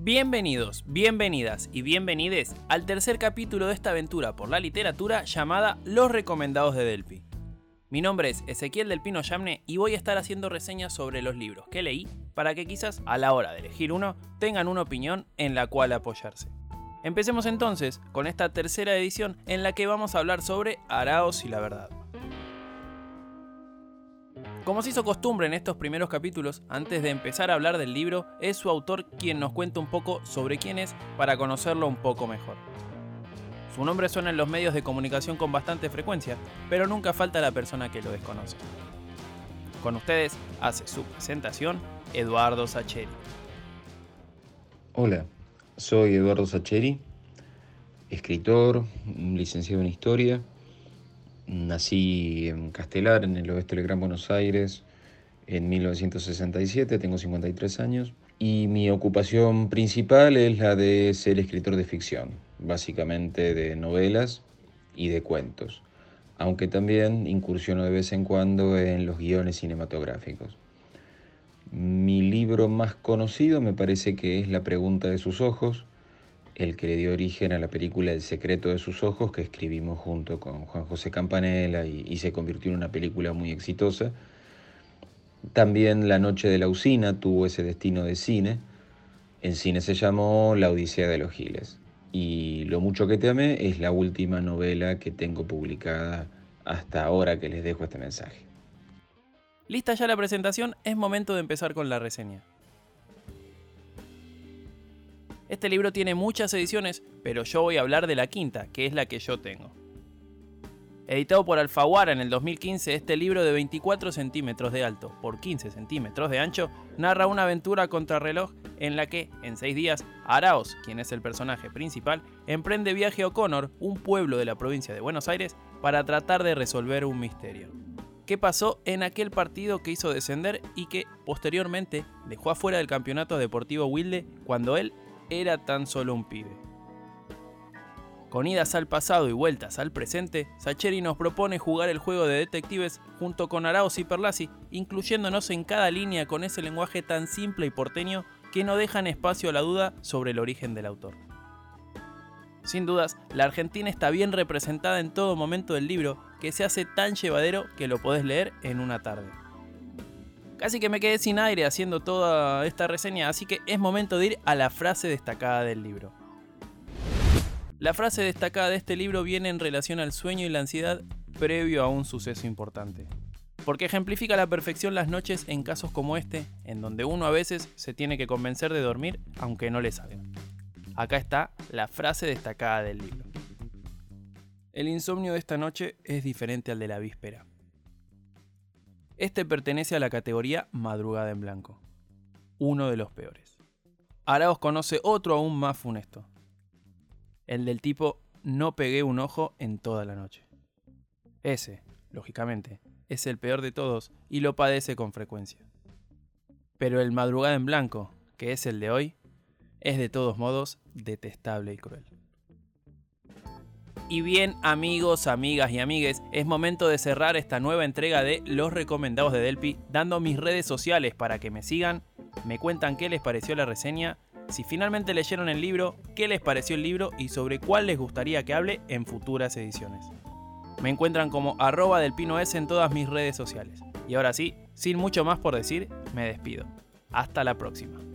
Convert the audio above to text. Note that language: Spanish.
Bienvenidos, bienvenidas y bienvenides al tercer capítulo de esta aventura por la literatura llamada Los Recomendados de Delphi. Mi nombre es Ezequiel del Pino Yamne y voy a estar haciendo reseñas sobre los libros que leí para que quizás a la hora de elegir uno tengan una opinión en la cual apoyarse. Empecemos entonces con esta tercera edición en la que vamos a hablar sobre Araos y la verdad. Como se hizo costumbre en estos primeros capítulos, antes de empezar a hablar del libro, es su autor quien nos cuenta un poco sobre quién es para conocerlo un poco mejor. Su nombre suena en los medios de comunicación con bastante frecuencia, pero nunca falta la persona que lo desconoce. Con ustedes hace su presentación Eduardo Sacheri. Hola, soy Eduardo Sacheri, escritor, licenciado en historia Nací en Castelar, en el oeste del Gran Buenos Aires, en 1967, tengo 53 años, y mi ocupación principal es la de ser escritor de ficción, básicamente de novelas y de cuentos, aunque también incursiono de vez en cuando en los guiones cinematográficos. Mi libro más conocido me parece que es La pregunta de sus ojos, el que le dio origen a la película El secreto de sus ojos, que escribimos junto con Juan José Campanella y, se convirtió en una película muy exitosa. También La Noche de la Usina tuvo ese destino de cine. En cine se llamó La Odisea de los Giles. Y Lo mucho que te amé es la última novela que tengo publicada hasta ahora que les dejo este mensaje. Lista ya la presentación, es momento de empezar con la reseña. Este libro tiene muchas ediciones, pero yo voy a hablar de la quinta, que es la que yo tengo. Editado por Alfaguara en el 2015, este libro de 24 centímetros de alto por 15 centímetros de ancho narra una aventura contrarreloj en la que, en seis días, Araos, quien es el personaje principal, emprende viaje a O'Connor, un pueblo de la provincia de Buenos Aires, para tratar de resolver un misterio. ¿Qué pasó en aquel partido que hizo descender y que posteriormente dejó afuera del campeonato deportivo Wilde cuando él era tan solo un pibe. Con idas al pasado y vueltas al presente, Sacheri nos propone jugar el juego de detectives junto con Araos y Perlasi, incluyéndonos en cada línea con ese lenguaje tan simple y porteño que no dejan espacio a la duda sobre el origen del autor. Sin dudas, la Argentina está bien representada en todo momento del libro, que se hace tan llevadero que lo podés leer en una tarde. Casi que me quedé sin aire haciendo toda esta reseña, así que es momento de ir a la frase destacada del libro. La frase destacada de este libro viene en relación al sueño y la ansiedad previo a un suceso importante. Porque ejemplifica la perfección las noches en casos como este, en donde uno a veces se tiene que convencer de dormir aunque no le salga. Acá está la frase destacada del libro. El insomnio de esta noche es diferente al de la víspera. Este pertenece a la categoría Madrugada en Blanco, uno de los peores. Araos conoce otro aún más funesto, el del tipo no pegué un ojo en toda la noche. Ese, lógicamente, es el peor de todos y lo padece con frecuencia. Pero el Madrugada en Blanco, que es el de hoy, es de todos modos detestable y cruel. Y bien, amigos, amigas y amigues, es momento de cerrar esta nueva entrega de Los Recomendados de Delpi, dando mis redes sociales para que me sigan, me cuentan qué les pareció la reseña, si finalmente leyeron el libro, qué les pareció el libro y sobre cuál les gustaría que hable en futuras ediciones. Me encuentran como arroba del S en todas mis redes sociales. Y ahora sí, sin mucho más por decir, me despido. Hasta la próxima.